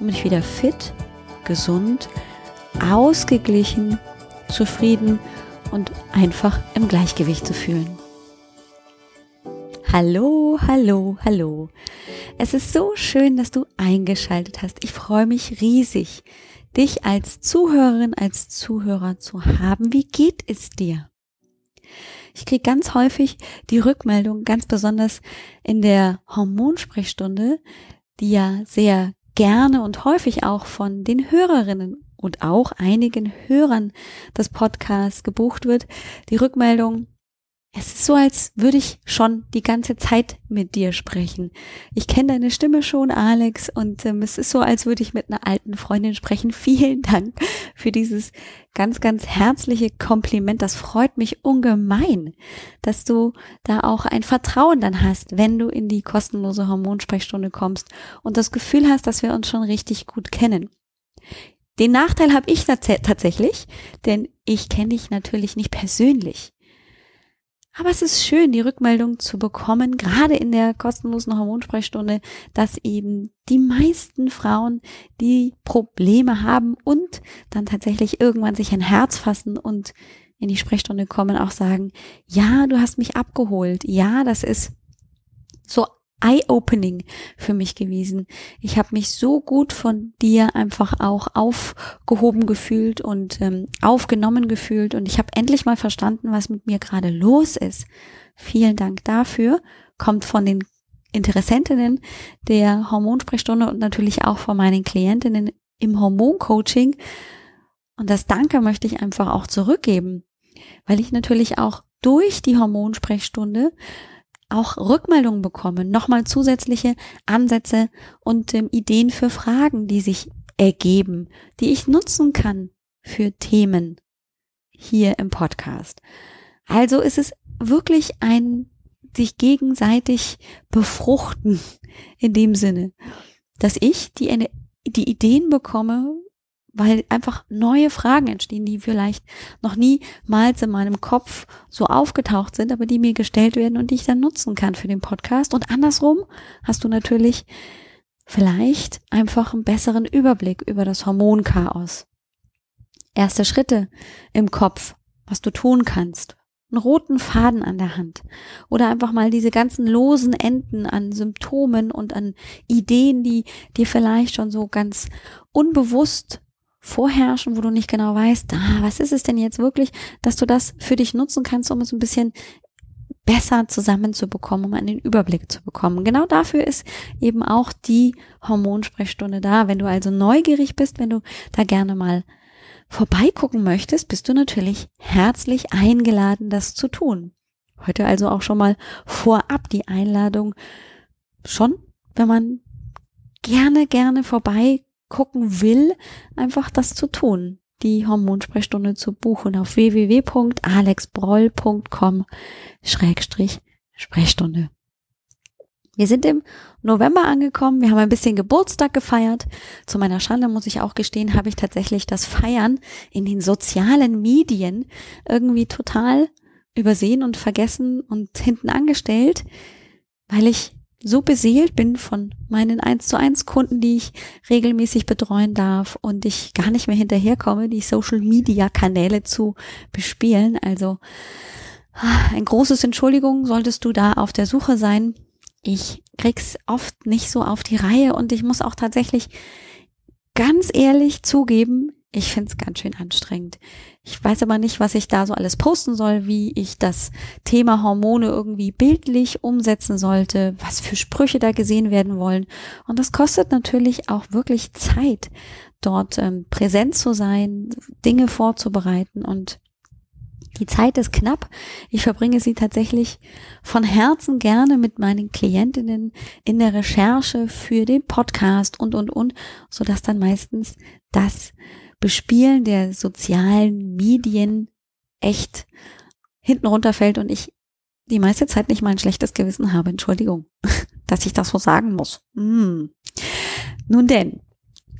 um dich wieder fit, gesund, ausgeglichen, zufrieden und einfach im Gleichgewicht zu fühlen. Hallo, hallo, hallo. Es ist so schön, dass du eingeschaltet hast. Ich freue mich riesig, dich als Zuhörerin, als Zuhörer zu haben. Wie geht es dir? Ich kriege ganz häufig die Rückmeldung, ganz besonders in der Hormonsprechstunde, die ja sehr gerne und häufig auch von den Hörerinnen und auch einigen Hörern des Podcasts gebucht wird, die Rückmeldung, es ist so, als würde ich schon die ganze Zeit mit dir sprechen. Ich kenne deine Stimme schon, Alex, und ähm, es ist so, als würde ich mit einer alten Freundin sprechen. Vielen Dank für dieses ganz, ganz herzliche Kompliment. Das freut mich ungemein, dass du da auch ein Vertrauen dann hast, wenn du in die kostenlose Hormonsprechstunde kommst und das Gefühl hast, dass wir uns schon richtig gut kennen. Den Nachteil habe ich tatsächlich, denn ich kenne dich natürlich nicht persönlich. Aber es ist schön, die Rückmeldung zu bekommen, gerade in der kostenlosen Hormonsprechstunde, dass eben die meisten Frauen, die Probleme haben und dann tatsächlich irgendwann sich ein Herz fassen und in die Sprechstunde kommen, auch sagen, ja, du hast mich abgeholt. Ja, das ist so eye-opening für mich gewesen. Ich habe mich so gut von dir einfach auch aufgehoben gefühlt und ähm, aufgenommen gefühlt und ich habe endlich mal verstanden, was mit mir gerade los ist. Vielen Dank dafür. Kommt von den Interessentinnen der Hormonsprechstunde und natürlich auch von meinen Klientinnen im Hormoncoaching. Und das Danke möchte ich einfach auch zurückgeben, weil ich natürlich auch durch die Hormonsprechstunde auch Rückmeldungen bekommen, nochmal zusätzliche Ansätze und ähm, Ideen für Fragen, die sich ergeben, die ich nutzen kann für Themen hier im Podcast. Also ist es wirklich ein sich gegenseitig befruchten in dem Sinne, dass ich die, die Ideen bekomme, weil einfach neue Fragen entstehen, die vielleicht noch niemals in meinem Kopf so aufgetaucht sind, aber die mir gestellt werden und die ich dann nutzen kann für den Podcast. Und andersrum hast du natürlich vielleicht einfach einen besseren Überblick über das Hormonchaos. Erste Schritte im Kopf, was du tun kannst. Einen roten Faden an der Hand. Oder einfach mal diese ganzen losen Enden an Symptomen und an Ideen, die dir vielleicht schon so ganz unbewusst vorherrschen, wo du nicht genau weißt, ah, was ist es denn jetzt wirklich, dass du das für dich nutzen kannst, um es ein bisschen besser zusammenzubekommen, um einen Überblick zu bekommen. Genau dafür ist eben auch die Hormonsprechstunde da. Wenn du also neugierig bist, wenn du da gerne mal vorbeigucken möchtest, bist du natürlich herzlich eingeladen, das zu tun. Heute also auch schon mal vorab die Einladung, schon, wenn man gerne, gerne vorbei gucken will, einfach das zu tun. Die Hormonsprechstunde zu buchen auf www.alexbroll.com Schrägstrich Sprechstunde. Wir sind im November angekommen. Wir haben ein bisschen Geburtstag gefeiert. Zu meiner Schande muss ich auch gestehen, habe ich tatsächlich das Feiern in den sozialen Medien irgendwie total übersehen und vergessen und hinten angestellt, weil ich so beseelt bin von meinen 1 zu 1 Kunden, die ich regelmäßig betreuen darf und ich gar nicht mehr hinterherkomme, die Social Media Kanäle zu bespielen. Also ah, ein großes Entschuldigung solltest du da auf der Suche sein. Ich krieg's oft nicht so auf die Reihe und ich muss auch tatsächlich ganz ehrlich zugeben, ich find's ganz schön anstrengend. Ich weiß aber nicht, was ich da so alles posten soll, wie ich das Thema Hormone irgendwie bildlich umsetzen sollte, was für Sprüche da gesehen werden wollen. Und das kostet natürlich auch wirklich Zeit, dort ähm, präsent zu sein, Dinge vorzubereiten. Und Die Zeit ist knapp. Ich verbringe sie tatsächlich von Herzen gerne mit meinen Klientinnen in der Recherche für den Podcast und, und, und, so dass dann meistens das Bespielen der sozialen Medien echt hinten runterfällt und ich die meiste Zeit nicht mal ein schlechtes Gewissen habe. Entschuldigung, dass ich das so sagen muss. Hm. Nun denn,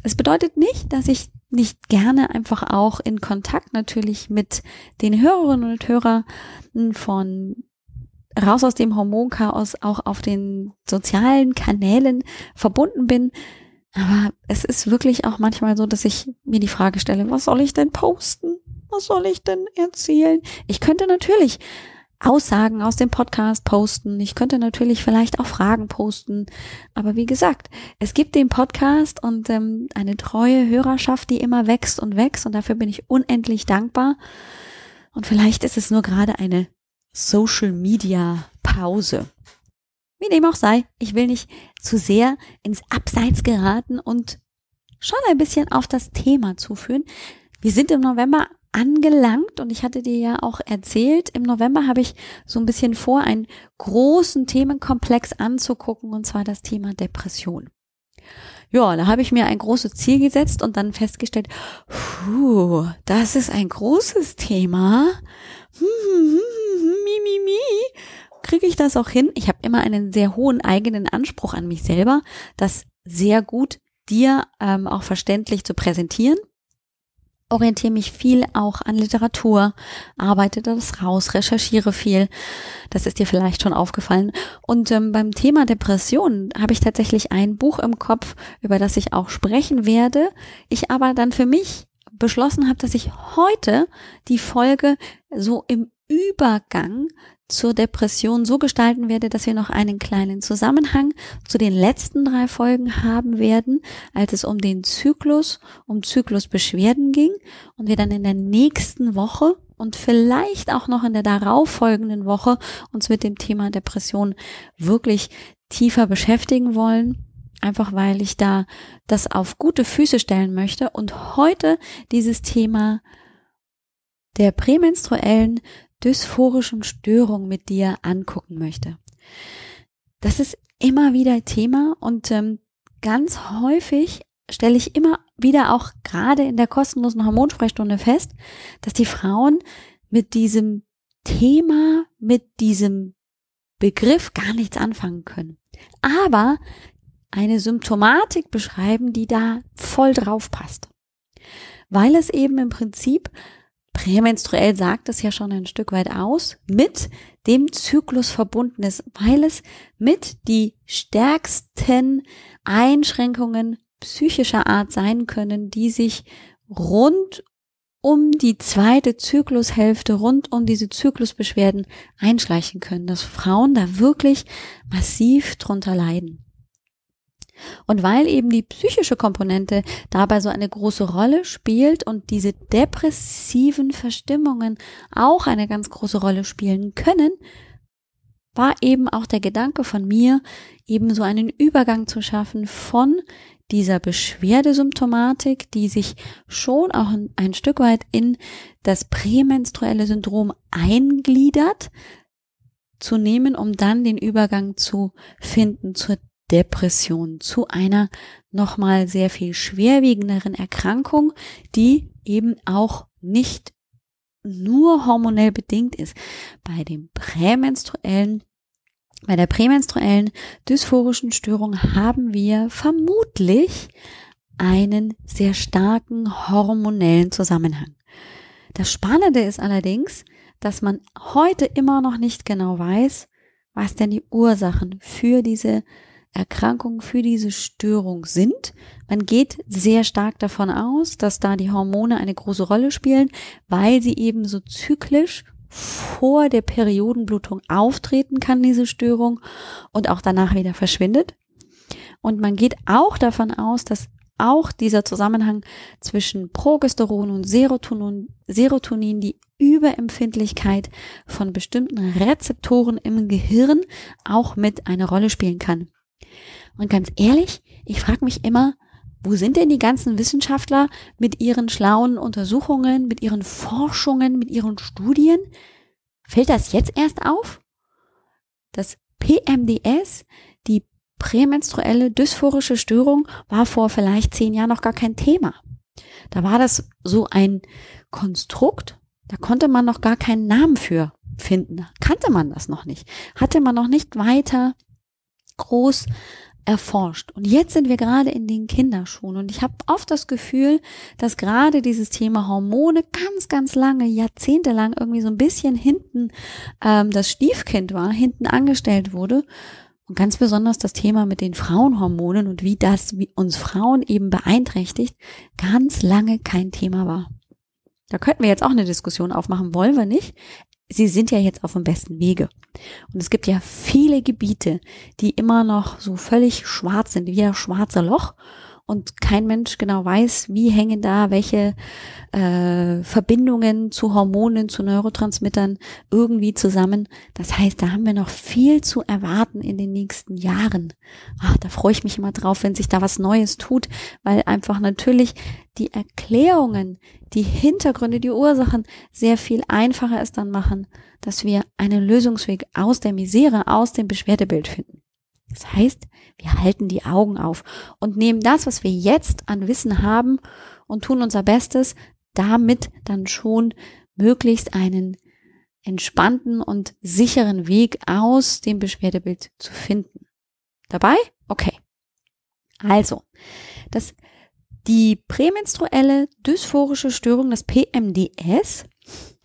es bedeutet nicht, dass ich nicht gerne einfach auch in Kontakt natürlich mit den Hörerinnen und Hörern von Raus aus dem Hormonchaos auch auf den sozialen Kanälen verbunden bin. Aber es ist wirklich auch manchmal so, dass ich mir die Frage stelle, was soll ich denn posten? Was soll ich denn erzählen? Ich könnte natürlich Aussagen aus dem Podcast posten. Ich könnte natürlich vielleicht auch Fragen posten. Aber wie gesagt, es gibt den Podcast und ähm, eine treue Hörerschaft, die immer wächst und wächst. Und dafür bin ich unendlich dankbar. Und vielleicht ist es nur gerade eine Social Media Pause. Wie dem auch sei, ich will nicht zu sehr ins Abseits geraten und schon ein bisschen auf das Thema zuführen. Wir sind im November angelangt und ich hatte dir ja auch erzählt, im November habe ich so ein bisschen vor, einen großen Themenkomplex anzugucken und zwar das Thema Depression. Ja, da habe ich mir ein großes Ziel gesetzt und dann festgestellt, puh, das ist ein großes Thema. Hm, hm, hm, mi, mi, mi. Kriege ich das auch hin? Ich habe immer einen sehr hohen eigenen Anspruch an mich selber, das sehr gut dir ähm, auch verständlich zu präsentieren orientiere mich viel auch an Literatur, arbeite das raus, recherchiere viel. Das ist dir vielleicht schon aufgefallen. Und ähm, beim Thema Depression habe ich tatsächlich ein Buch im Kopf, über das ich auch sprechen werde. Ich aber dann für mich beschlossen habe, dass ich heute die Folge so im Übergang zur Depression so gestalten werde, dass wir noch einen kleinen Zusammenhang zu den letzten drei Folgen haben werden, als es um den Zyklus, um Zyklusbeschwerden ging und wir dann in der nächsten Woche und vielleicht auch noch in der darauffolgenden Woche uns mit dem Thema Depression wirklich tiefer beschäftigen wollen. Einfach weil ich da das auf gute Füße stellen möchte und heute dieses Thema der prämenstruellen dysphorischen Störung mit dir angucken möchte. Das ist immer wieder Thema und ähm, ganz häufig stelle ich immer wieder auch gerade in der kostenlosen Hormonsprechstunde fest, dass die Frauen mit diesem Thema, mit diesem Begriff gar nichts anfangen können. Aber eine Symptomatik beschreiben, die da voll drauf passt. Weil es eben im Prinzip prämenstruell sagt es ja schon ein Stück weit aus, mit dem Zyklus verbunden ist, weil es mit die stärksten Einschränkungen psychischer Art sein können, die sich rund um die zweite Zyklushälfte, rund um diese Zyklusbeschwerden einschleichen können, dass Frauen da wirklich massiv drunter leiden. Und weil eben die psychische Komponente dabei so eine große Rolle spielt und diese depressiven Verstimmungen auch eine ganz große Rolle spielen können, war eben auch der Gedanke von mir, eben so einen Übergang zu schaffen von dieser Beschwerdesymptomatik, die sich schon auch ein Stück weit in das prämenstruelle Syndrom eingliedert, zu nehmen, um dann den Übergang zu finden zur Depression, zu einer nochmal sehr viel schwerwiegenderen Erkrankung, die eben auch nicht nur hormonell bedingt ist. Bei dem prämenstruellen bei der prämenstruellen dysphorischen Störung haben wir vermutlich einen sehr starken hormonellen Zusammenhang. Das Spannende ist allerdings, dass man heute immer noch nicht genau weiß, was denn die Ursachen für diese Erkrankungen für diese Störung sind. Man geht sehr stark davon aus, dass da die Hormone eine große Rolle spielen, weil sie eben so zyklisch vor der Periodenblutung auftreten kann, diese Störung, und auch danach wieder verschwindet. Und man geht auch davon aus, dass auch dieser Zusammenhang zwischen Progesteron und Serotonin, Serotonin die Überempfindlichkeit von bestimmten Rezeptoren im Gehirn auch mit eine Rolle spielen kann. Und ganz ehrlich, ich frage mich immer, wo sind denn die ganzen Wissenschaftler mit ihren schlauen Untersuchungen, mit ihren Forschungen, mit ihren Studien? Fällt das jetzt erst auf? Das PMDS, die prämenstruelle dysphorische Störung, war vor vielleicht zehn Jahren noch gar kein Thema. Da war das so ein Konstrukt, da konnte man noch gar keinen Namen für finden. Kannte man das noch nicht. Hatte man noch nicht weiter groß erforscht. Und jetzt sind wir gerade in den Kinderschuhen und ich habe oft das Gefühl, dass gerade dieses Thema Hormone ganz, ganz lange, jahrzehntelang irgendwie so ein bisschen hinten ähm, das Stiefkind war, hinten angestellt wurde. Und ganz besonders das Thema mit den Frauenhormonen und wie das uns Frauen eben beeinträchtigt, ganz lange kein Thema war. Da könnten wir jetzt auch eine Diskussion aufmachen, wollen wir nicht sie sind ja jetzt auf dem besten Wege. Und es gibt ja viele Gebiete, die immer noch so völlig schwarz sind, wie ein schwarze Loch und kein Mensch genau weiß, wie hängen da welche äh, Verbindungen zu Hormonen, zu Neurotransmittern irgendwie zusammen. Das heißt, da haben wir noch viel zu erwarten in den nächsten Jahren. Ach, da freue ich mich immer drauf, wenn sich da was Neues tut, weil einfach natürlich die Erklärungen, die Hintergründe, die Ursachen sehr viel einfacher es dann machen, dass wir einen Lösungsweg aus der Misere, aus dem Beschwerdebild finden. Das heißt, wir halten die Augen auf und nehmen das, was wir jetzt an Wissen haben und tun unser Bestes, damit dann schon möglichst einen entspannten und sicheren Weg aus dem Beschwerdebild zu finden. Dabei? Okay. Also, das, die prämenstruelle dysphorische Störung, das PMDS,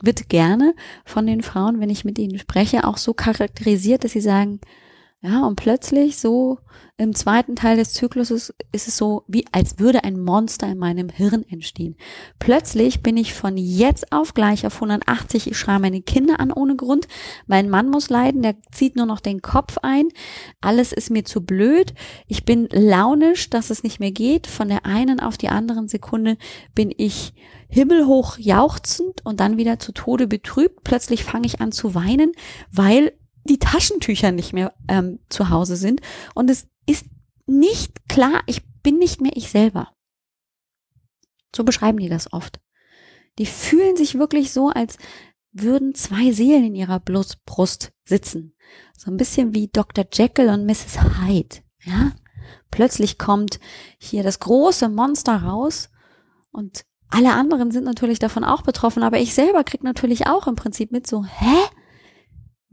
wird gerne von den Frauen, wenn ich mit ihnen spreche, auch so charakterisiert, dass sie sagen, ja, und plötzlich so im zweiten Teil des Zykluses ist es so, wie als würde ein Monster in meinem Hirn entstehen. Plötzlich bin ich von jetzt auf gleich auf 180, ich schreie meine Kinder an ohne Grund, mein Mann muss leiden, der zieht nur noch den Kopf ein, alles ist mir zu blöd, ich bin launisch, dass es nicht mehr geht, von der einen auf die anderen Sekunde bin ich himmelhoch jauchzend und dann wieder zu Tode betrübt, plötzlich fange ich an zu weinen, weil die Taschentücher nicht mehr ähm, zu Hause sind und es ist nicht klar, ich bin nicht mehr ich selber. So beschreiben die das oft. Die fühlen sich wirklich so, als würden zwei Seelen in ihrer Brust sitzen. So ein bisschen wie Dr. Jekyll und Mrs. Hyde, ja? Plötzlich kommt hier das große Monster raus und alle anderen sind natürlich davon auch betroffen, aber ich selber krieg natürlich auch im Prinzip mit so, hä?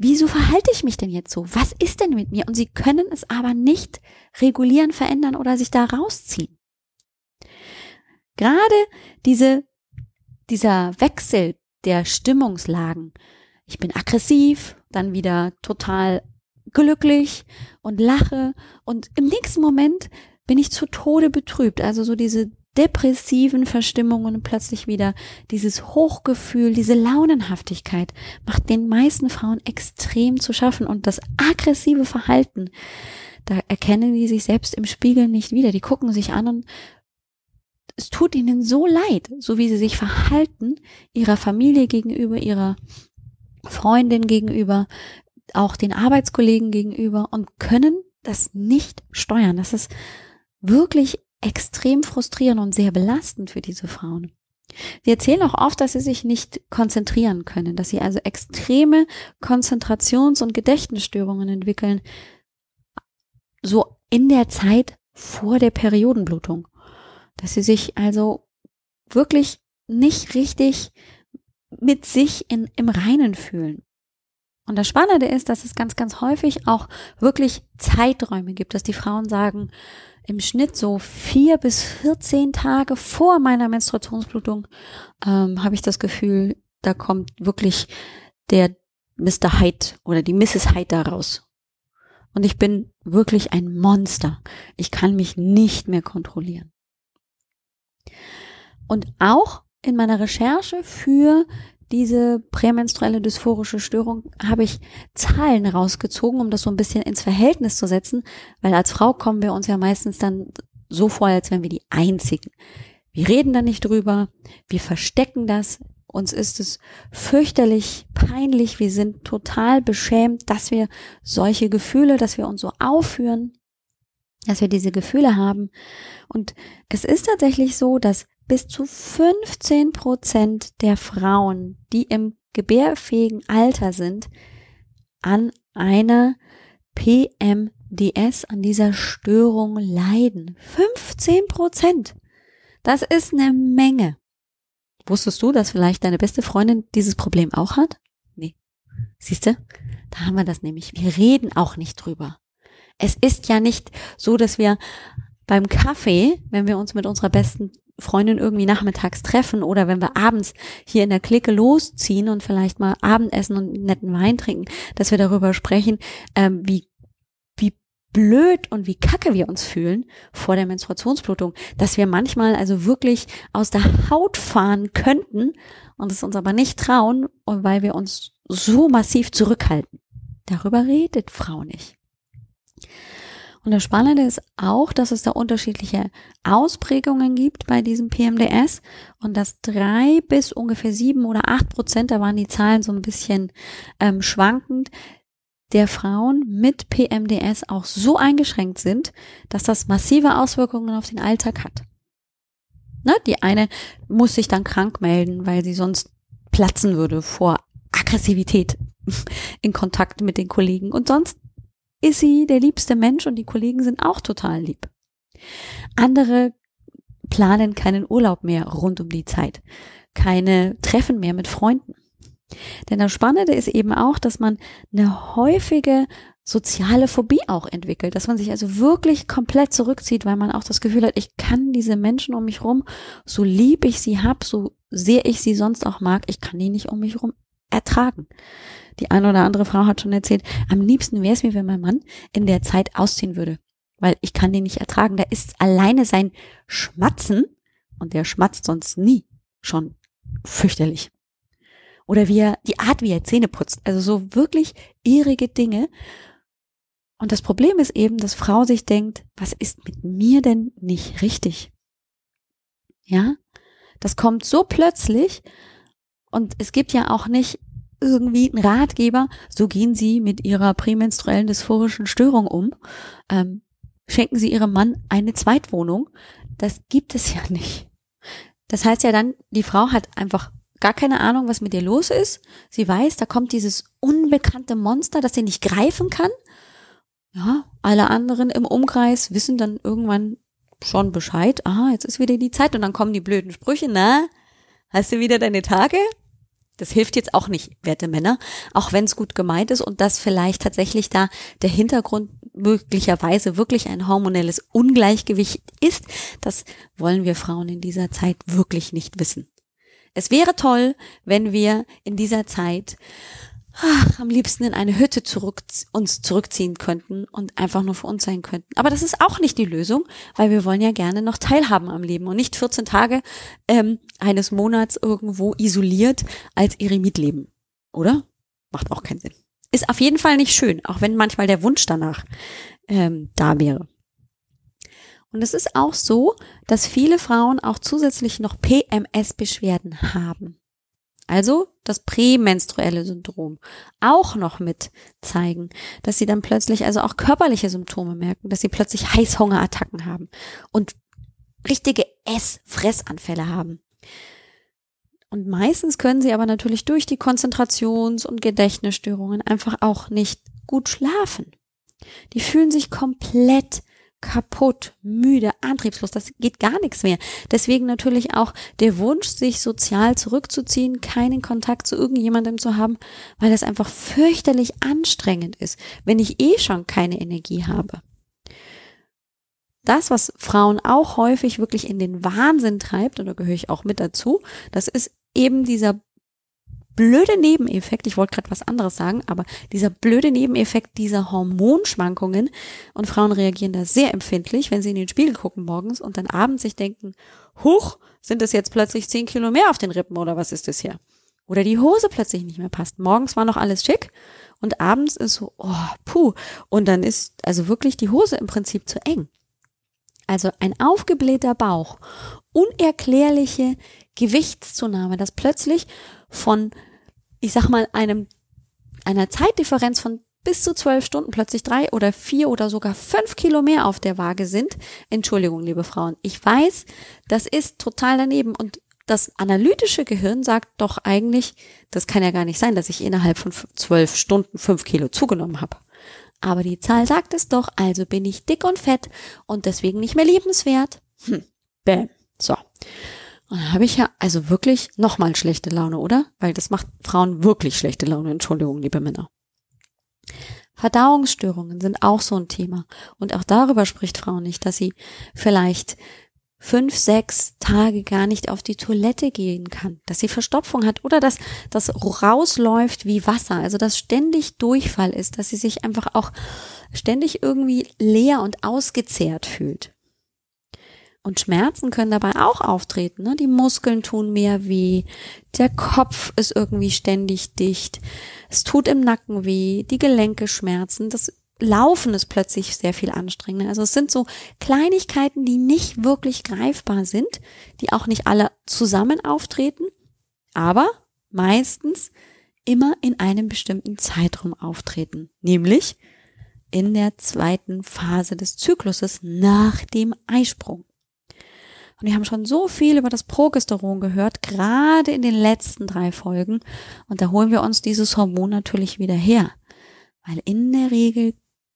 Wieso verhalte ich mich denn jetzt so? Was ist denn mit mir? Und sie können es aber nicht regulieren, verändern oder sich da rausziehen. Gerade diese, dieser Wechsel der Stimmungslagen. Ich bin aggressiv, dann wieder total glücklich und lache und im nächsten Moment bin ich zu Tode betrübt. Also so diese depressiven Verstimmungen plötzlich wieder dieses Hochgefühl, diese Launenhaftigkeit macht den meisten Frauen extrem zu schaffen und das aggressive Verhalten, da erkennen die sich selbst im Spiegel nicht wieder. Die gucken sich an und es tut ihnen so leid, so wie sie sich verhalten, ihrer Familie gegenüber, ihrer Freundin gegenüber, auch den Arbeitskollegen gegenüber und können das nicht steuern. Das ist wirklich extrem frustrierend und sehr belastend für diese Frauen. Sie erzählen auch oft, dass sie sich nicht konzentrieren können, dass sie also extreme Konzentrations- und Gedächtnisstörungen entwickeln, so in der Zeit vor der Periodenblutung. Dass sie sich also wirklich nicht richtig mit sich in, im Reinen fühlen. Und das Spannende ist, dass es ganz, ganz häufig auch wirklich Zeiträume gibt, dass die Frauen sagen, im Schnitt so vier bis 14 Tage vor meiner Menstruationsblutung ähm, habe ich das Gefühl, da kommt wirklich der Mr. Hyde oder die Mrs. Hyde da raus. Und ich bin wirklich ein Monster. Ich kann mich nicht mehr kontrollieren. Und auch in meiner Recherche für diese prämenstruelle dysphorische Störung habe ich Zahlen rausgezogen, um das so ein bisschen ins Verhältnis zu setzen, weil als Frau kommen wir uns ja meistens dann so vor, als wären wir die Einzigen. Wir reden da nicht drüber, wir verstecken das, uns ist es fürchterlich peinlich, wir sind total beschämt, dass wir solche Gefühle, dass wir uns so aufführen. dass wir diese Gefühle haben. Und es ist tatsächlich so, dass bis zu 15 Prozent der Frauen, die im gebärfähigen Alter sind, an einer PMDS, an dieser Störung leiden. 15 Prozent. Das ist eine Menge. Wusstest du, dass vielleicht deine beste Freundin dieses Problem auch hat? Nee. Siehste, da haben wir das nämlich. Wir reden auch nicht drüber. Es ist ja nicht so, dass wir beim Kaffee, wenn wir uns mit unserer besten Freundin irgendwie nachmittags treffen oder wenn wir abends hier in der Clique losziehen und vielleicht mal Abendessen und netten Wein trinken, dass wir darüber sprechen, ähm, wie wie blöd und wie kacke wir uns fühlen vor der Menstruationsblutung, dass wir manchmal also wirklich aus der Haut fahren könnten und es uns aber nicht trauen, weil wir uns so massiv zurückhalten. Darüber redet Frau nicht. Und das Spannende ist auch, dass es da unterschiedliche Ausprägungen gibt bei diesem PMDS und dass drei bis ungefähr sieben oder acht Prozent, da waren die Zahlen so ein bisschen ähm, schwankend, der Frauen mit PMDS auch so eingeschränkt sind, dass das massive Auswirkungen auf den Alltag hat. Ne? Die eine muss sich dann krank melden, weil sie sonst platzen würde vor Aggressivität in Kontakt mit den Kollegen und sonst ist sie der liebste Mensch und die Kollegen sind auch total lieb. Andere planen keinen Urlaub mehr rund um die Zeit, keine Treffen mehr mit Freunden. Denn das Spannende ist eben auch, dass man eine häufige soziale Phobie auch entwickelt, dass man sich also wirklich komplett zurückzieht, weil man auch das Gefühl hat, ich kann diese Menschen um mich rum, so lieb ich sie hab, so sehr ich sie sonst auch mag, ich kann die nicht um mich rum ertragen. Die eine oder andere Frau hat schon erzählt, am liebsten wäre es mir, wenn mein Mann in der Zeit ausziehen würde, weil ich kann den nicht ertragen. Da ist alleine sein Schmatzen und der schmatzt sonst nie schon fürchterlich. Oder wie er, die Art, wie er Zähne putzt. Also so wirklich irrige Dinge. Und das Problem ist eben, dass Frau sich denkt, was ist mit mir denn nicht richtig? Ja? Das kommt so plötzlich und es gibt ja auch nicht irgendwie einen Ratgeber, so gehen Sie mit Ihrer prämenstruellen dysphorischen Störung um. Ähm, schenken Sie Ihrem Mann eine Zweitwohnung. Das gibt es ja nicht. Das heißt ja dann, die Frau hat einfach gar keine Ahnung, was mit ihr los ist. Sie weiß, da kommt dieses unbekannte Monster, das sie nicht greifen kann. Ja, alle anderen im Umkreis wissen dann irgendwann schon Bescheid. Aha, jetzt ist wieder die Zeit und dann kommen die blöden Sprüche. Na, hast du wieder deine Tage? Das hilft jetzt auch nicht, werte Männer, auch wenn es gut gemeint ist und dass vielleicht tatsächlich da der Hintergrund möglicherweise wirklich ein hormonelles Ungleichgewicht ist. Das wollen wir Frauen in dieser Zeit wirklich nicht wissen. Es wäre toll, wenn wir in dieser Zeit ach, am liebsten in eine Hütte zurück, uns zurückziehen könnten und einfach nur für uns sein könnten. Aber das ist auch nicht die Lösung, weil wir wollen ja gerne noch teilhaben am Leben und nicht 14 Tage ähm, eines Monats irgendwo isoliert als Eremit leben. Oder? Macht auch keinen Sinn. Ist auf jeden Fall nicht schön, auch wenn manchmal der Wunsch danach ähm, da wäre. Und es ist auch so, dass viele Frauen auch zusätzlich noch PMS-Beschwerden haben also das prämenstruelle Syndrom, auch noch mit zeigen, dass sie dann plötzlich also auch körperliche Symptome merken, dass sie plötzlich Heißhungerattacken haben und richtige Ess-Fressanfälle haben. Und meistens können sie aber natürlich durch die Konzentrations- und Gedächtnisstörungen einfach auch nicht gut schlafen. Die fühlen sich komplett kaputt, müde, antriebslos, das geht gar nichts mehr. Deswegen natürlich auch der Wunsch, sich sozial zurückzuziehen, keinen Kontakt zu irgendjemandem zu haben, weil das einfach fürchterlich anstrengend ist, wenn ich eh schon keine Energie habe. Das, was Frauen auch häufig wirklich in den Wahnsinn treibt, und da gehöre ich auch mit dazu, das ist eben dieser blöde Nebeneffekt, ich wollte gerade was anderes sagen, aber dieser blöde Nebeneffekt dieser Hormonschwankungen und Frauen reagieren da sehr empfindlich, wenn sie in den Spiegel gucken morgens und dann abends sich denken, huch, sind es jetzt plötzlich zehn Kilo mehr auf den Rippen oder was ist das hier? Oder die Hose plötzlich nicht mehr passt. Morgens war noch alles schick und abends ist so, oh, puh. Und dann ist also wirklich die Hose im Prinzip zu eng. Also ein aufgeblähter Bauch, unerklärliche Gewichtszunahme, das plötzlich von, ich sag mal, einem, einer Zeitdifferenz von bis zu zwölf Stunden plötzlich drei oder vier oder sogar fünf Kilo mehr auf der Waage sind. Entschuldigung, liebe Frauen. Ich weiß, das ist total daneben und das analytische Gehirn sagt doch eigentlich, das kann ja gar nicht sein, dass ich innerhalb von zwölf Stunden fünf Kilo zugenommen habe. Aber die Zahl sagt es doch, also bin ich dick und fett und deswegen nicht mehr liebenswert. Hm, bäm. So. Und dann habe ich ja also wirklich nochmal schlechte Laune, oder? Weil das macht Frauen wirklich schlechte Laune. Entschuldigung, liebe Männer. Verdauungsstörungen sind auch so ein Thema. Und auch darüber spricht Frau nicht, dass sie vielleicht fünf, sechs Tage gar nicht auf die Toilette gehen kann, dass sie Verstopfung hat oder dass das rausläuft wie Wasser, also dass ständig Durchfall ist, dass sie sich einfach auch ständig irgendwie leer und ausgezehrt fühlt. Und Schmerzen können dabei auch auftreten. Ne? Die Muskeln tun mehr weh, der Kopf ist irgendwie ständig dicht, es tut im Nacken weh, die Gelenke schmerzen, das Laufen ist plötzlich sehr viel anstrengender. Also es sind so Kleinigkeiten, die nicht wirklich greifbar sind, die auch nicht alle zusammen auftreten, aber meistens immer in einem bestimmten Zeitraum auftreten, nämlich in der zweiten Phase des Zykluses nach dem Eisprung. Und wir haben schon so viel über das Progesteron gehört, gerade in den letzten drei Folgen. Und da holen wir uns dieses Hormon natürlich wieder her. Weil in der Regel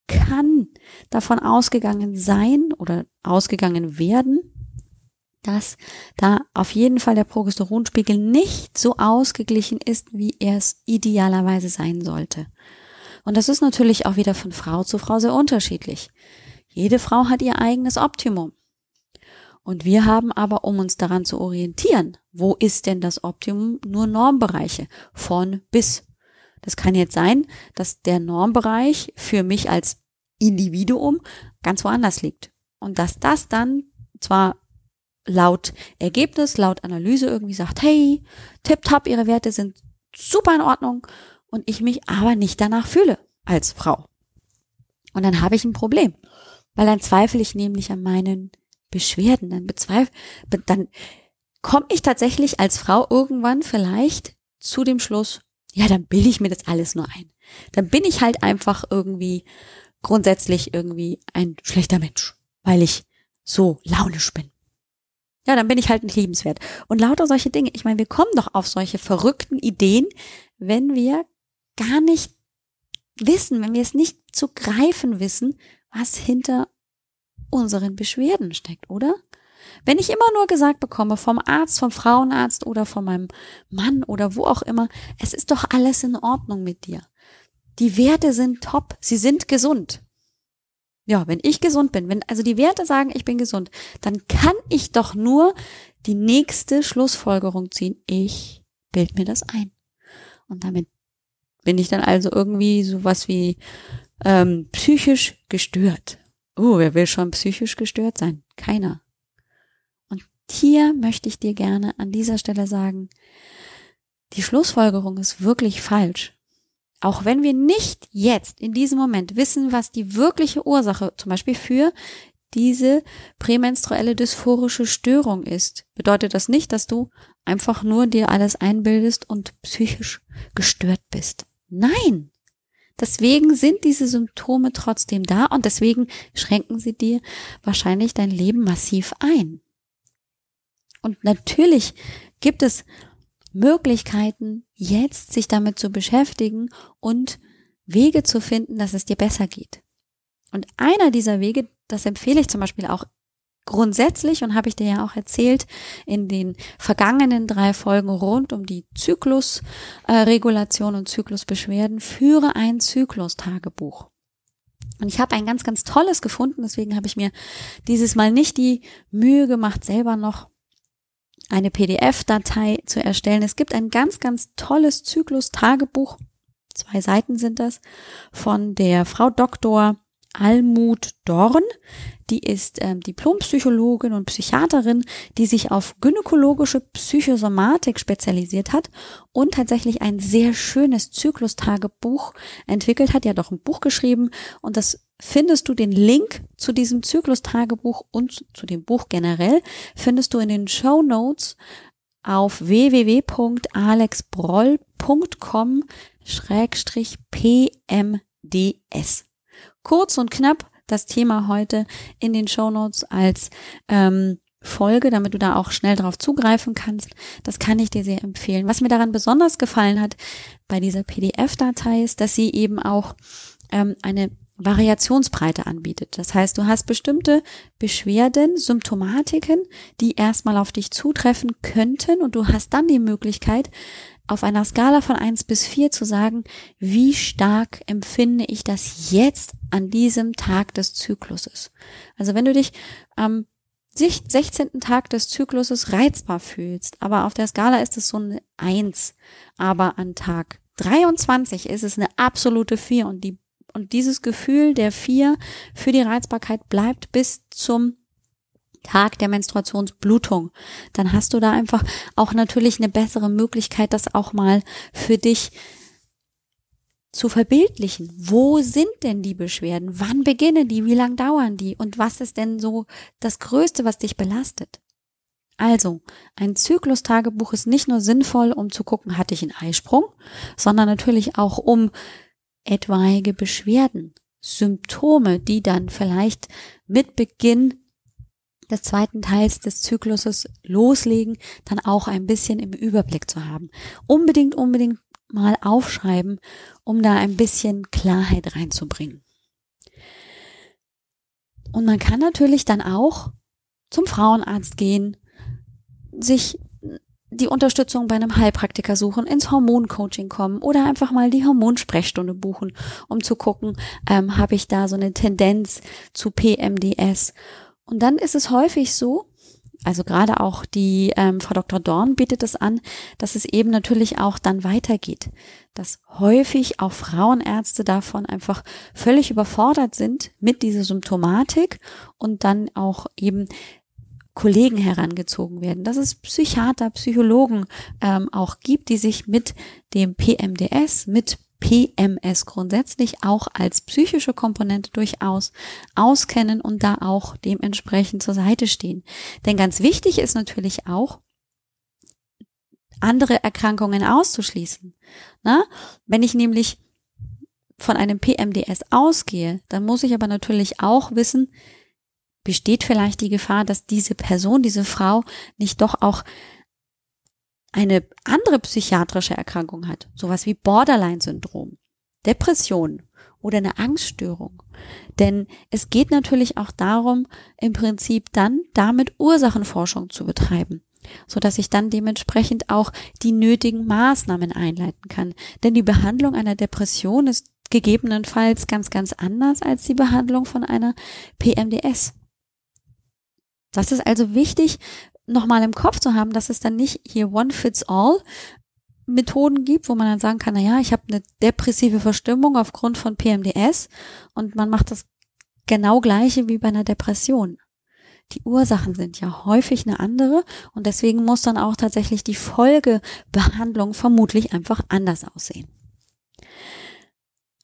kann davon ausgegangen sein oder ausgegangen werden, dass da auf jeden Fall der Progesteronspiegel nicht so ausgeglichen ist, wie er es idealerweise sein sollte. Und das ist natürlich auch wieder von Frau zu Frau sehr unterschiedlich. Jede Frau hat ihr eigenes Optimum. Und wir haben aber, um uns daran zu orientieren, wo ist denn das Optimum, nur Normbereiche von bis. Das kann jetzt sein, dass der Normbereich für mich als Individuum ganz woanders liegt. Und dass das dann zwar laut Ergebnis, laut Analyse irgendwie sagt, hey, tipptopp, ihre Werte sind super in Ordnung und ich mich aber nicht danach fühle als Frau. Und dann habe ich ein Problem, weil dann zweifle ich nämlich an meinen Beschwerden, dann bezweifle, dann komme ich tatsächlich als Frau irgendwann vielleicht zu dem Schluss, ja, dann bilde ich mir das alles nur ein. Dann bin ich halt einfach irgendwie grundsätzlich irgendwie ein schlechter Mensch, weil ich so launisch bin. Ja, dann bin ich halt nicht liebenswert. Und lauter solche Dinge. Ich meine, wir kommen doch auf solche verrückten Ideen, wenn wir gar nicht wissen, wenn wir es nicht zu greifen wissen, was hinter unseren Beschwerden steckt, oder? Wenn ich immer nur gesagt bekomme vom Arzt, vom Frauenarzt oder von meinem Mann oder wo auch immer, es ist doch alles in Ordnung mit dir. Die Werte sind top, sie sind gesund. Ja, wenn ich gesund bin, wenn also die Werte sagen, ich bin gesund, dann kann ich doch nur die nächste Schlussfolgerung ziehen. Ich bild mir das ein. Und damit bin ich dann also irgendwie sowas wie ähm, psychisch gestört. Oh, wer will schon psychisch gestört sein? Keiner. Und hier möchte ich dir gerne an dieser Stelle sagen, die Schlussfolgerung ist wirklich falsch. Auch wenn wir nicht jetzt in diesem Moment wissen, was die wirkliche Ursache zum Beispiel für diese prämenstruelle dysphorische Störung ist, bedeutet das nicht, dass du einfach nur dir alles einbildest und psychisch gestört bist. Nein! Deswegen sind diese Symptome trotzdem da und deswegen schränken sie dir wahrscheinlich dein Leben massiv ein. Und natürlich gibt es Möglichkeiten, jetzt sich damit zu beschäftigen und Wege zu finden, dass es dir besser geht. Und einer dieser Wege, das empfehle ich zum Beispiel auch grundsätzlich und habe ich dir ja auch erzählt in den vergangenen drei Folgen rund um die Zyklusregulation und Zyklusbeschwerden, führe ein Zyklustagebuch. Und ich habe ein ganz, ganz tolles gefunden, deswegen habe ich mir dieses Mal nicht die Mühe gemacht, selber noch eine PDF-Datei zu erstellen. Es gibt ein ganz, ganz tolles Zyklus-Tagebuch, zwei Seiten sind das, von der Frau Dr. Almut Dorn. Die ist ähm, Diplompsychologin und Psychiaterin, die sich auf gynäkologische Psychosomatik spezialisiert hat und tatsächlich ein sehr schönes Zyklustagebuch entwickelt hat. Hat auch ein Buch geschrieben und das findest du den Link zu diesem Zyklustagebuch und zu dem Buch generell findest du in den Show Notes auf www.alexbroll.com pmd PMDS. Kurz und knapp das Thema heute in den Show Notes als ähm, Folge, damit du da auch schnell drauf zugreifen kannst. Das kann ich dir sehr empfehlen. Was mir daran besonders gefallen hat bei dieser PDF-Datei ist, dass sie eben auch ähm, eine Variationsbreite anbietet. Das heißt, du hast bestimmte Beschwerden, Symptomatiken, die erstmal auf dich zutreffen könnten und du hast dann die Möglichkeit, auf einer Skala von eins bis vier zu sagen, wie stark empfinde ich das jetzt an diesem Tag des Zykluses. Also wenn du dich am 16. Tag des Zykluses reizbar fühlst, aber auf der Skala ist es so eine Eins, aber an Tag 23 ist es eine absolute Vier und die und dieses Gefühl der Vier für die Reizbarkeit bleibt bis zum Tag der Menstruationsblutung, dann hast du da einfach auch natürlich eine bessere Möglichkeit, das auch mal für dich zu verbildlichen. Wo sind denn die Beschwerden? Wann beginnen die? Wie lang dauern die? Und was ist denn so das Größte, was dich belastet? Also, ein Zyklustagebuch ist nicht nur sinnvoll, um zu gucken, hatte ich einen Eisprung, sondern natürlich auch um etwaige Beschwerden, Symptome, die dann vielleicht mit Beginn des zweiten Teils des Zykluses loslegen, dann auch ein bisschen im Überblick zu haben. Unbedingt, unbedingt mal aufschreiben, um da ein bisschen Klarheit reinzubringen. Und man kann natürlich dann auch zum Frauenarzt gehen, sich die Unterstützung bei einem Heilpraktiker suchen, ins Hormoncoaching kommen oder einfach mal die Hormonsprechstunde buchen, um zu gucken, ähm, habe ich da so eine Tendenz zu PMDS und dann ist es häufig so, also gerade auch die ähm, Frau Dr. Dorn bietet es an, dass es eben natürlich auch dann weitergeht, dass häufig auch Frauenärzte davon einfach völlig überfordert sind mit dieser Symptomatik und dann auch eben Kollegen herangezogen werden, dass es Psychiater, Psychologen ähm, auch gibt, die sich mit dem PMDS, mit PMS grundsätzlich auch als psychische Komponente durchaus auskennen und da auch dementsprechend zur Seite stehen. Denn ganz wichtig ist natürlich auch, andere Erkrankungen auszuschließen. Na? Wenn ich nämlich von einem PMDS ausgehe, dann muss ich aber natürlich auch wissen, besteht vielleicht die Gefahr, dass diese Person, diese Frau nicht doch auch eine andere psychiatrische Erkrankung hat, sowas wie Borderline-Syndrom, Depression oder eine Angststörung. Denn es geht natürlich auch darum, im Prinzip dann damit Ursachenforschung zu betreiben, so dass ich dann dementsprechend auch die nötigen Maßnahmen einleiten kann. Denn die Behandlung einer Depression ist gegebenenfalls ganz, ganz anders als die Behandlung von einer PMDS. Das ist also wichtig, nochmal im Kopf zu haben, dass es dann nicht hier One Fits All Methoden gibt, wo man dann sagen kann, na ja, ich habe eine depressive Verstimmung aufgrund von PMDS und man macht das genau gleiche wie bei einer Depression. Die Ursachen sind ja häufig eine andere und deswegen muss dann auch tatsächlich die Folgebehandlung vermutlich einfach anders aussehen.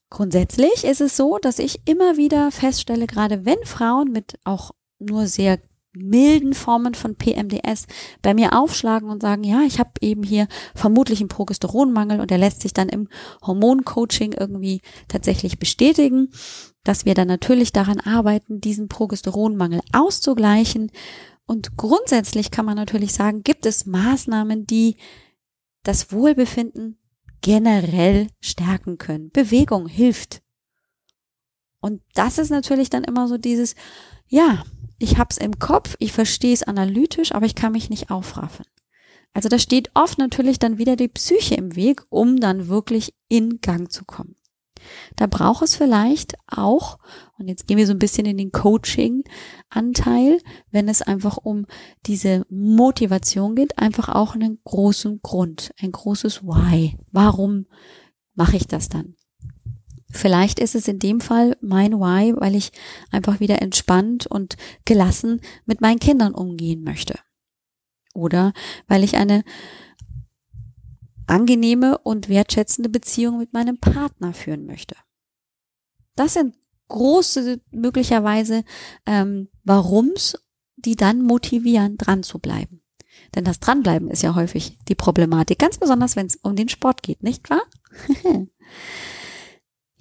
Grundsätzlich ist es so, dass ich immer wieder feststelle, gerade wenn Frauen mit auch nur sehr milden Formen von PMDS bei mir aufschlagen und sagen, ja, ich habe eben hier vermutlich einen Progesteronmangel und der lässt sich dann im Hormoncoaching irgendwie tatsächlich bestätigen, dass wir dann natürlich daran arbeiten, diesen Progesteronmangel auszugleichen. Und grundsätzlich kann man natürlich sagen, gibt es Maßnahmen, die das Wohlbefinden generell stärken können. Bewegung hilft. Und das ist natürlich dann immer so dieses, ja, ich habe es im Kopf, ich verstehe es analytisch, aber ich kann mich nicht aufraffen. Also da steht oft natürlich dann wieder die Psyche im Weg, um dann wirklich in Gang zu kommen. Da braucht es vielleicht auch, und jetzt gehen wir so ein bisschen in den Coaching-Anteil, wenn es einfach um diese Motivation geht, einfach auch einen großen Grund, ein großes Why. Warum mache ich das dann? Vielleicht ist es in dem Fall mein Why, weil ich einfach wieder entspannt und gelassen mit meinen Kindern umgehen möchte. Oder weil ich eine angenehme und wertschätzende Beziehung mit meinem Partner führen möchte. Das sind große möglicherweise ähm, Warums, die dann motivieren, dran zu bleiben. Denn das Dranbleiben ist ja häufig die Problematik, ganz besonders wenn es um den Sport geht, nicht wahr?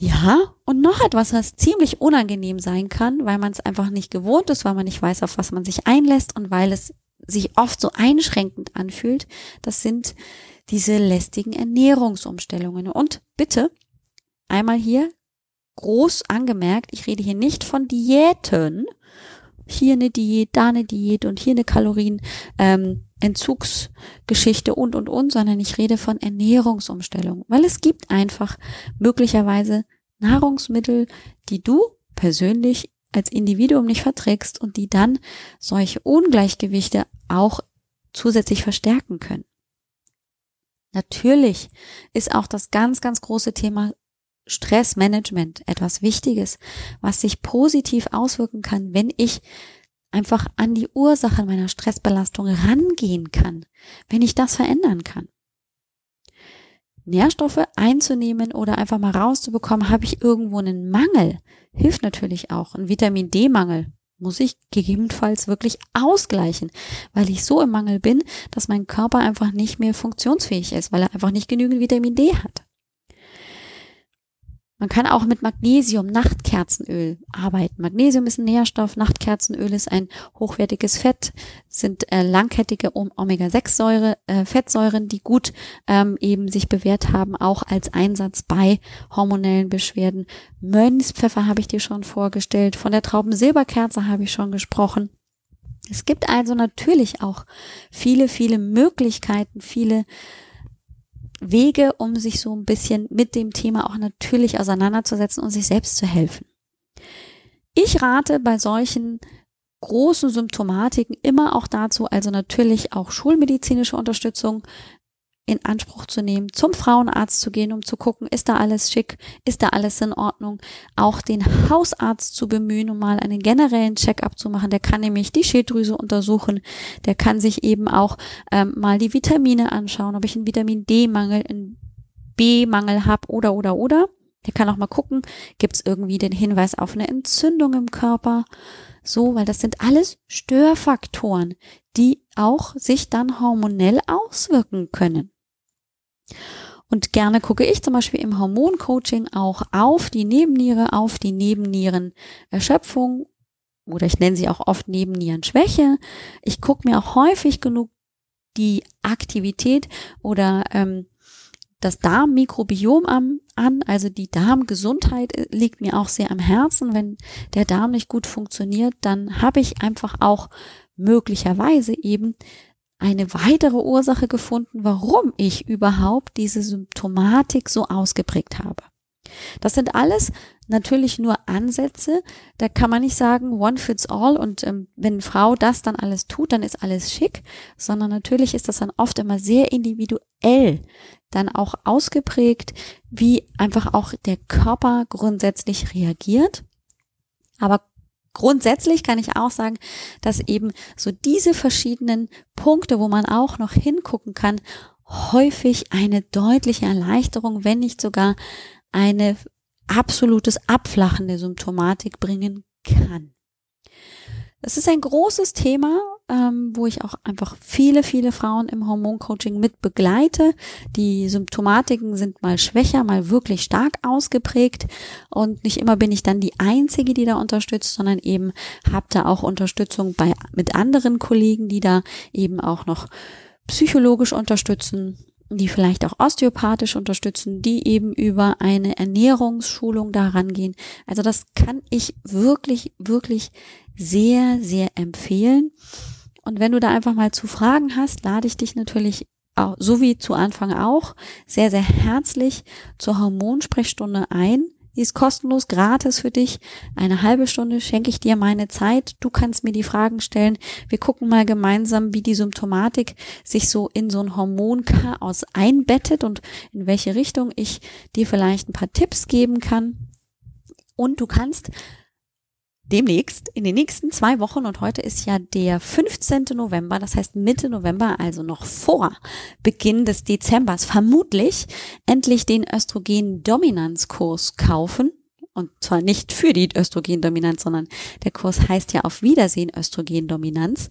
Ja, und noch etwas, was ziemlich unangenehm sein kann, weil man es einfach nicht gewohnt ist, weil man nicht weiß, auf was man sich einlässt und weil es sich oft so einschränkend anfühlt, das sind diese lästigen Ernährungsumstellungen. Und bitte, einmal hier groß angemerkt, ich rede hier nicht von Diäten, hier eine Diät, da eine Diät und hier eine Kalorien, ähm, Entzugsgeschichte und, und, und, sondern ich rede von Ernährungsumstellung, weil es gibt einfach möglicherweise Nahrungsmittel, die du persönlich als Individuum nicht verträgst und die dann solche Ungleichgewichte auch zusätzlich verstärken können. Natürlich ist auch das ganz, ganz große Thema Stressmanagement etwas Wichtiges, was sich positiv auswirken kann, wenn ich einfach an die Ursache meiner Stressbelastung rangehen kann, wenn ich das verändern kann. Nährstoffe einzunehmen oder einfach mal rauszubekommen, habe ich irgendwo einen Mangel, hilft natürlich auch. Ein Vitamin D-Mangel muss ich gegebenenfalls wirklich ausgleichen, weil ich so im Mangel bin, dass mein Körper einfach nicht mehr funktionsfähig ist, weil er einfach nicht genügend Vitamin D hat. Man kann auch mit Magnesium, Nachtkerzenöl arbeiten. Magnesium ist ein Nährstoff, Nachtkerzenöl ist ein hochwertiges Fett, sind äh, langkettige Omega-6-Säure, äh, Fettsäuren, die gut ähm, eben sich bewährt haben, auch als Einsatz bei hormonellen Beschwerden. Mönchspfeffer habe ich dir schon vorgestellt, von der Traubensilberkerze habe ich schon gesprochen. Es gibt also natürlich auch viele, viele Möglichkeiten, viele Wege, um sich so ein bisschen mit dem Thema auch natürlich auseinanderzusetzen und sich selbst zu helfen. Ich rate bei solchen großen Symptomatiken immer auch dazu, also natürlich auch schulmedizinische Unterstützung, in Anspruch zu nehmen, zum Frauenarzt zu gehen, um zu gucken, ist da alles schick, ist da alles in Ordnung, auch den Hausarzt zu bemühen, um mal einen generellen Check-up zu machen. Der kann nämlich die Schilddrüse untersuchen, der kann sich eben auch ähm, mal die Vitamine anschauen, ob ich einen Vitamin D-Mangel, einen B-Mangel habe oder oder oder. Der kann auch mal gucken, gibt es irgendwie den Hinweis auf eine Entzündung im Körper. So, weil das sind alles Störfaktoren, die auch sich dann hormonell auswirken können. Und gerne gucke ich zum Beispiel im Hormoncoaching auch auf die Nebenniere, auf die Nebennierenerschöpfung oder ich nenne sie auch oft Nebennierenschwäche. Ich gucke mir auch häufig genug die Aktivität oder ähm, das Darmmikrobiom an, also die Darmgesundheit äh, liegt mir auch sehr am Herzen. Wenn der Darm nicht gut funktioniert, dann habe ich einfach auch möglicherweise eben eine weitere Ursache gefunden, warum ich überhaupt diese Symptomatik so ausgeprägt habe. Das sind alles natürlich nur Ansätze. Da kann man nicht sagen, one fits all und ähm, wenn Frau das dann alles tut, dann ist alles schick, sondern natürlich ist das dann oft immer sehr individuell dann auch ausgeprägt, wie einfach auch der Körper grundsätzlich reagiert. Aber Grundsätzlich kann ich auch sagen, dass eben so diese verschiedenen Punkte, wo man auch noch hingucken kann, häufig eine deutliche Erleichterung, wenn nicht sogar eine absolutes Abflachen der Symptomatik bringen kann. Das ist ein großes Thema, ähm, wo ich auch einfach viele, viele Frauen im Hormoncoaching mit begleite. Die Symptomatiken sind mal schwächer, mal wirklich stark ausgeprägt und nicht immer bin ich dann die Einzige, die da unterstützt, sondern eben habe da auch Unterstützung bei mit anderen Kollegen, die da eben auch noch psychologisch unterstützen die vielleicht auch osteopathisch unterstützen, die eben über eine Ernährungsschulung daran gehen. Also das kann ich wirklich, wirklich sehr, sehr empfehlen. Und wenn du da einfach mal zu Fragen hast, lade ich dich natürlich auch, so wie zu Anfang auch, sehr, sehr herzlich zur Hormonsprechstunde ein. Die ist kostenlos, gratis für dich. Eine halbe Stunde schenke ich dir meine Zeit. Du kannst mir die Fragen stellen. Wir gucken mal gemeinsam, wie die Symptomatik sich so in so ein Hormonchaos einbettet und in welche Richtung ich dir vielleicht ein paar Tipps geben kann. Und du kannst demnächst in den nächsten zwei Wochen und heute ist ja der 15. November, das heißt Mitte November, also noch vor Beginn des Dezembers, vermutlich endlich den Östrogen-Dominanzkurs kaufen. Und zwar nicht für die Östrogendominanz, sondern der Kurs heißt ja auf Wiedersehen Östrogendominanz.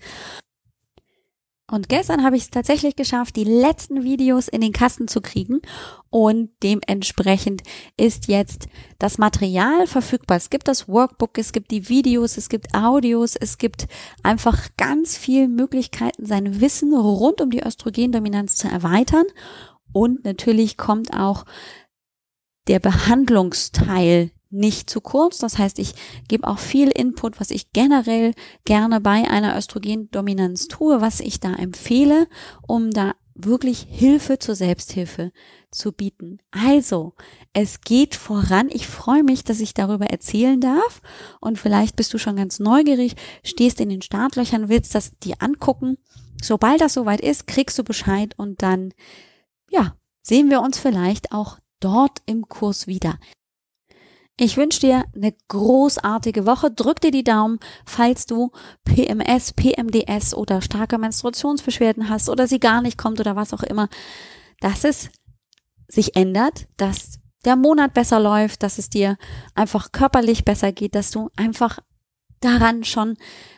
Und gestern habe ich es tatsächlich geschafft, die letzten Videos in den Kasten zu kriegen. Und dementsprechend ist jetzt das Material verfügbar. Es gibt das Workbook, es gibt die Videos, es gibt Audios, es gibt einfach ganz viele Möglichkeiten, sein Wissen rund um die Östrogendominanz zu erweitern. Und natürlich kommt auch der Behandlungsteil nicht zu kurz. Das heißt, ich gebe auch viel Input, was ich generell gerne bei einer Östrogendominanz tue, was ich da empfehle, um da wirklich Hilfe zur Selbsthilfe zu bieten. Also, es geht voran. Ich freue mich, dass ich darüber erzählen darf. Und vielleicht bist du schon ganz neugierig, stehst in den Startlöchern, willst das dir angucken. Sobald das soweit ist, kriegst du Bescheid und dann, ja, sehen wir uns vielleicht auch dort im Kurs wieder. Ich wünsche dir eine großartige Woche. Drück dir die Daumen, falls du PMS, PMDS oder starke Menstruationsbeschwerden hast oder sie gar nicht kommt oder was auch immer, dass es sich ändert, dass der Monat besser läuft, dass es dir einfach körperlich besser geht, dass du einfach daran schon,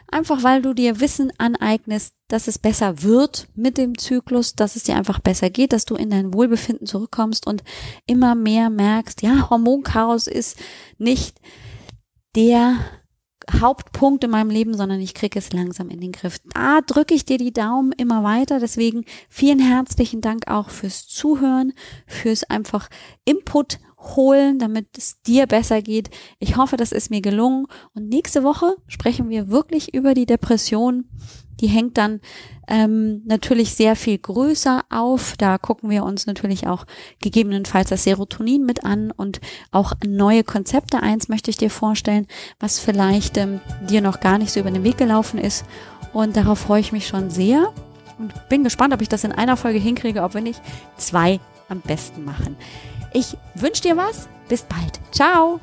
einfach weil du dir Wissen aneignest, dass es besser wird mit dem Zyklus, dass es dir einfach besser geht, dass du in dein Wohlbefinden zurückkommst und immer mehr merkst, ja, Hormonchaos ist nicht der Hauptpunkt in meinem Leben, sondern ich kriege es langsam in den Griff. Da drücke ich dir die Daumen immer weiter. Deswegen vielen herzlichen Dank auch fürs Zuhören, fürs einfach Input holen, damit es dir besser geht. Ich hoffe, das ist mir gelungen. Und nächste Woche sprechen wir wirklich über die Depression. Die hängt dann ähm, natürlich sehr viel größer auf. Da gucken wir uns natürlich auch gegebenenfalls das Serotonin mit an und auch neue Konzepte. Eins möchte ich dir vorstellen, was vielleicht ähm, dir noch gar nicht so über den Weg gelaufen ist. Und darauf freue ich mich schon sehr und bin gespannt, ob ich das in einer Folge hinkriege, ob wir nicht zwei am besten machen. Ich wünsche dir was. Bis bald. Ciao.